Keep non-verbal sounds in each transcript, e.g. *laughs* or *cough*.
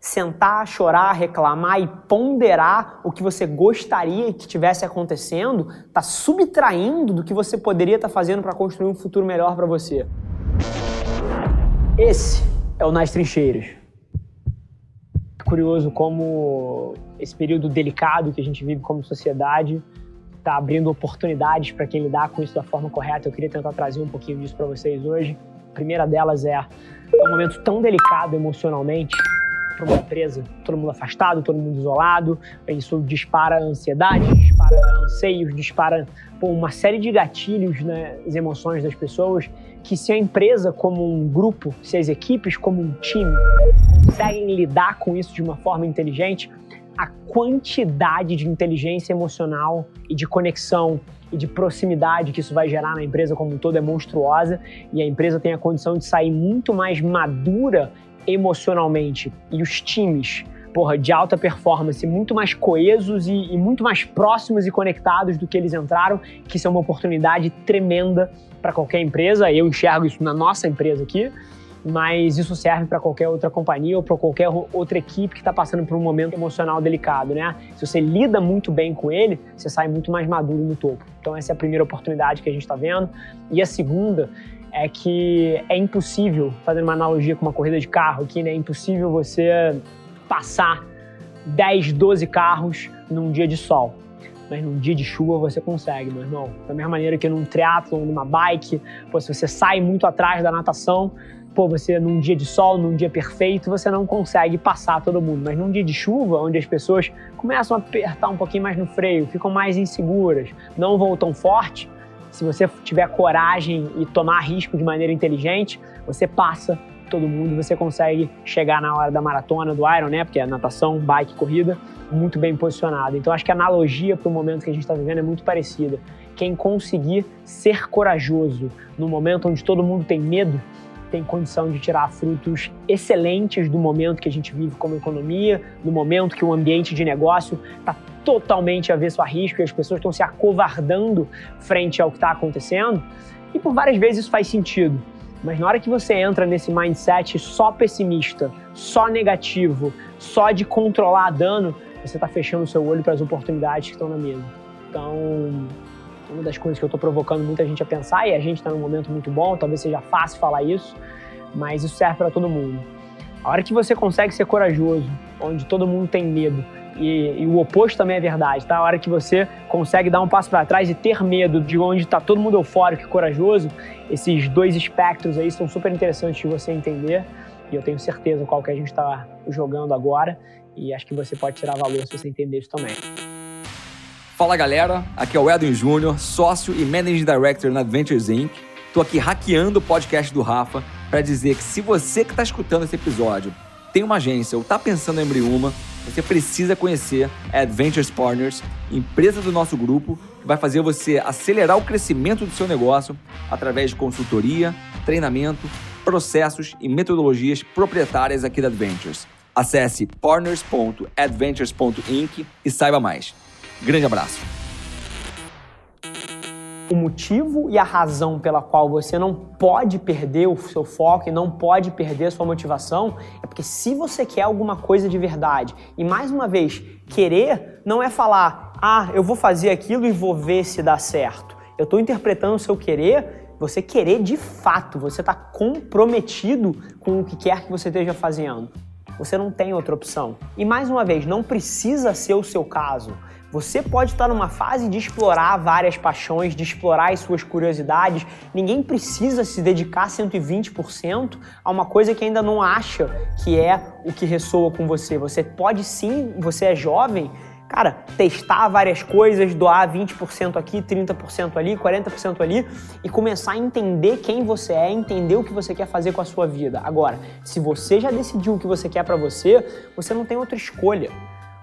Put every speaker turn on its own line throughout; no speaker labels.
sentar, chorar, reclamar e ponderar o que você gostaria que tivesse acontecendo, está subtraindo do que você poderia estar tá fazendo para construir um futuro melhor para você. Esse é o Nas Trincheiras. É curioso como esse período delicado que a gente vive como sociedade está abrindo oportunidades para quem lidar com isso da forma correta. Eu queria tentar trazer um pouquinho disso para vocês hoje. A primeira delas é um momento tão delicado emocionalmente para uma empresa, todo mundo afastado, todo mundo isolado, isso dispara ansiedade, dispara anseios, dispara pô, uma série de gatilhos nas né, emoções das pessoas, que se a empresa como um grupo, se as equipes como um time conseguem lidar com isso de uma forma inteligente, a quantidade de inteligência emocional e de conexão e de proximidade que isso vai gerar na empresa como um todo é monstruosa e a empresa tem a condição de sair muito mais madura emocionalmente e os times porra, de alta performance muito mais coesos e, e, muito mais próximos e conectados do que eles entraram, que isso é uma oportunidade tremenda para qualquer empresa. Eu enxergo isso na nossa empresa aqui, mas isso serve para qualquer outra companhia ou para qualquer outra equipe que está passando por um momento emocional delicado, né? Se você lida muito bem com ele, você sai muito mais maduro no topo. Então essa é a primeira oportunidade que a gente está vendo. E a segunda é que é impossível, fazendo uma analogia com uma corrida de carro aqui, né? É impossível você passar 10, 12 carros num dia de sol. Mas num dia de chuva você consegue, meu irmão. Da mesma maneira que num triatlon, numa bike, pô, se você sai muito atrás da natação, pô, você num dia de sol, num dia perfeito, você não consegue passar todo mundo. Mas num dia de chuva, onde as pessoas começam a apertar um pouquinho mais no freio, ficam mais inseguras, não vão tão forte, se você tiver coragem e tomar risco de maneira inteligente, você passa todo mundo, você consegue chegar na hora da maratona, do Iron, né? Porque é natação, bike, corrida, muito bem posicionado. Então acho que a analogia para o momento que a gente está vivendo é muito parecida. Quem conseguir ser corajoso no momento onde todo mundo tem medo, tem condição de tirar frutos excelentes do momento que a gente vive como economia, do momento que o ambiente de negócio está totalmente avesso a risco e as pessoas estão se acovardando frente ao que está acontecendo. E por várias vezes isso faz sentido. Mas na hora que você entra nesse mindset só pessimista, só negativo, só de controlar dano, você está fechando o seu olho para as oportunidades que estão na mesa. Então, uma das coisas que eu estou provocando muita gente a pensar, e a gente está num momento muito bom, talvez seja fácil falar isso, mas isso serve para todo mundo. A hora que você consegue ser corajoso, onde todo mundo tem medo, e, e, o oposto também é verdade, tá? A hora que você consegue dar um passo para trás e ter medo de onde está todo mundo eufórico e corajoso, esses dois espectros aí são super interessantes de você entender. E eu tenho certeza qual que a gente está jogando agora. E acho que você pode tirar valor se você entender isso também.
Fala galera, aqui é o Edwin Júnior, sócio e Managing Director na Adventures Inc. Tô aqui hackeando o podcast do Rafa para dizer que se você que está escutando esse episódio tem uma agência ou está pensando em abrir uma, você precisa conhecer a Adventures Partners, empresa do nosso grupo, que vai fazer você acelerar o crescimento do seu negócio através de consultoria, treinamento, processos e metodologias proprietárias aqui da Adventures. Acesse partners.adventures.inc e saiba mais. Grande abraço!
o motivo e a razão pela qual você não pode perder o seu foco e não pode perder a sua motivação é porque se você quer alguma coisa de verdade, e mais uma vez, querer não é falar, ah, eu vou fazer aquilo e vou ver se dá certo. Eu estou interpretando o seu querer, você querer de fato, você está comprometido com o que quer que você esteja fazendo. Você não tem outra opção. E mais uma vez, não precisa ser o seu caso. Você pode estar numa fase de explorar várias paixões, de explorar as suas curiosidades. Ninguém precisa se dedicar 120% a uma coisa que ainda não acha que é o que ressoa com você. Você pode sim, você é jovem, cara, testar várias coisas, doar 20% aqui, 30% ali, 40% ali e começar a entender quem você é, entender o que você quer fazer com a sua vida. Agora, se você já decidiu o que você quer para você, você não tem outra escolha.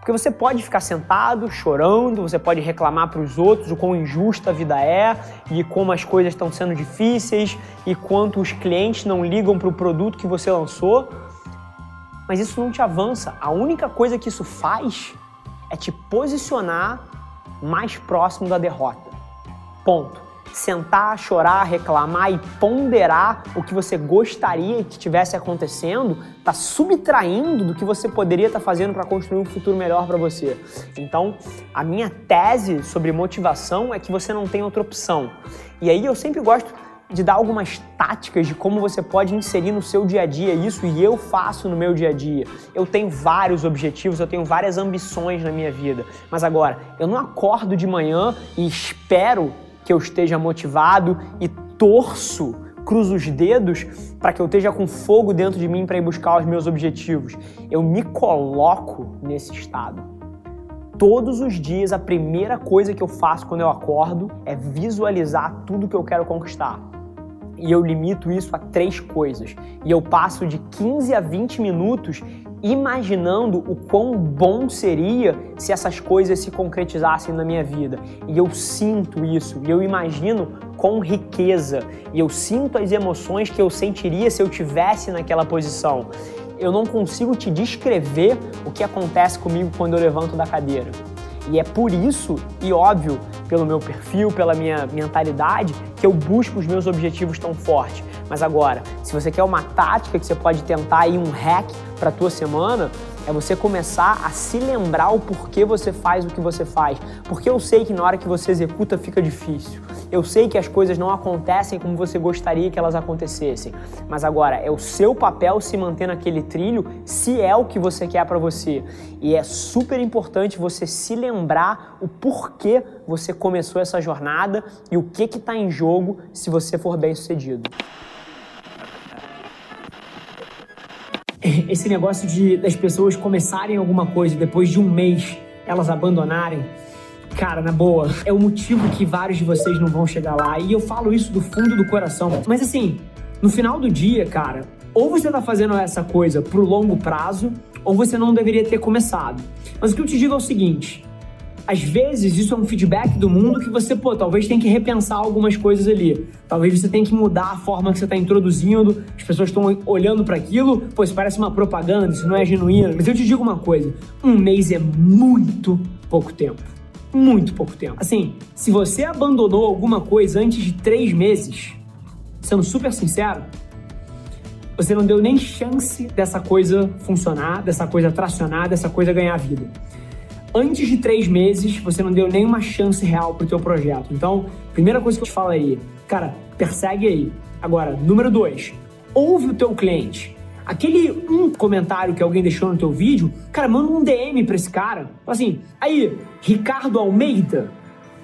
Porque você pode ficar sentado, chorando, você pode reclamar para os outros o quão injusta a vida é e como as coisas estão sendo difíceis e quanto os clientes não ligam para o produto que você lançou. Mas isso não te avança. A única coisa que isso faz é te posicionar mais próximo da derrota. Ponto. Sentar, chorar, reclamar e ponderar o que você gostaria que tivesse acontecendo, está subtraindo do que você poderia estar tá fazendo para construir um futuro melhor para você. Então, a minha tese sobre motivação é que você não tem outra opção. E aí eu sempre gosto de dar algumas táticas de como você pode inserir no seu dia a dia isso e eu faço no meu dia a dia. Eu tenho vários objetivos, eu tenho várias ambições na minha vida, mas agora eu não acordo de manhã e espero que eu esteja motivado e torço, cruzo os dedos para que eu esteja com fogo dentro de mim para ir buscar os meus objetivos. Eu me coloco nesse estado. Todos os dias, a primeira coisa que eu faço quando eu acordo é visualizar tudo que eu quero conquistar e eu limito isso a três coisas. E eu passo de 15 a 20 minutos imaginando o quão bom seria se essas coisas se concretizassem na minha vida. E eu sinto isso, e eu imagino com riqueza, e eu sinto as emoções que eu sentiria se eu tivesse naquela posição. Eu não consigo te descrever o que acontece comigo quando eu levanto da cadeira. E é por isso, e óbvio, pelo meu perfil, pela minha mentalidade, que eu busco os meus objetivos tão forte. Mas agora, se você quer uma tática que você pode tentar aí um hack para tua semana, é você começar a se lembrar o porquê você faz o que você faz. Porque eu sei que na hora que você executa fica difícil. Eu sei que as coisas não acontecem como você gostaria que elas acontecessem. Mas agora é o seu papel se manter naquele trilho se é o que você quer para você. E é super importante você se lembrar o porquê você começou essa jornada e o que está em jogo se você for bem sucedido. *laughs* esse negócio de das pessoas começarem alguma coisa e depois de um mês elas abandonarem, cara, na boa, é o motivo que vários de vocês não vão chegar lá. E eu falo isso do fundo do coração. Mas assim, no final do dia, cara, ou você tá fazendo essa coisa pro longo prazo, ou você não deveria ter começado. Mas o que eu te digo é o seguinte: às vezes isso é um feedback do mundo que você, pô, talvez tem que repensar algumas coisas ali. Talvez você tenha que mudar a forma que você está introduzindo, as pessoas estão olhando para aquilo, pô, isso parece uma propaganda, isso não é genuíno. Mas eu te digo uma coisa: um mês é muito pouco tempo. Muito pouco tempo. Assim, se você abandonou alguma coisa antes de três meses, sendo super sincero, você não deu nem chance dessa coisa funcionar, dessa coisa tracionar, dessa coisa ganhar vida antes de três meses, você não deu nenhuma chance real pro teu projeto. Então, primeira coisa que eu te falo aí, cara, persegue aí. Agora, número dois, ouve o teu cliente. Aquele um comentário que alguém deixou no teu vídeo, cara, manda um DM pra esse cara. Assim, aí, Ricardo Almeida,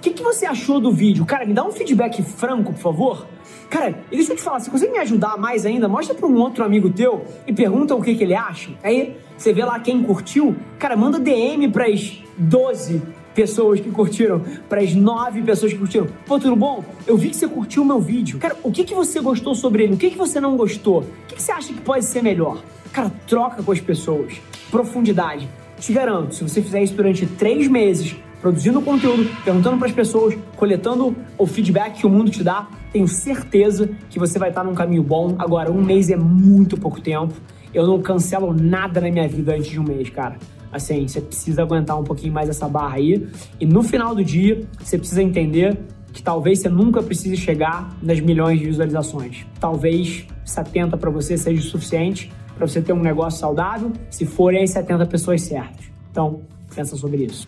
que, que você achou do vídeo? Cara, me dá um feedback franco, por favor. Cara, e deixa eu te falar, você consegue me ajudar mais ainda? Mostra para um outro amigo teu e pergunta o que, que ele acha. Aí você vê lá quem curtiu. Cara, manda DM para as 12 pessoas que curtiram, para as 9 pessoas que curtiram. Pô, tudo bom? Eu vi que você curtiu o meu vídeo. Cara, o que, que você gostou sobre ele? O que, que você não gostou? O que, que você acha que pode ser melhor? Cara, troca com as pessoas. Profundidade. Te garanto, se você fizer isso durante três meses, produzindo conteúdo, perguntando para as pessoas, coletando o feedback que o mundo te dá, tenho certeza que você vai estar num caminho bom. Agora, um mês é muito pouco tempo. Eu não cancelo nada na minha vida antes de um mês, cara. Assim, você precisa aguentar um pouquinho mais essa barra aí. E no final do dia, você precisa entender que talvez você nunca precise chegar nas milhões de visualizações. Talvez 70 para você seja o suficiente para você ter um negócio saudável, se forem as 70 pessoas certas. Então, pensa sobre isso.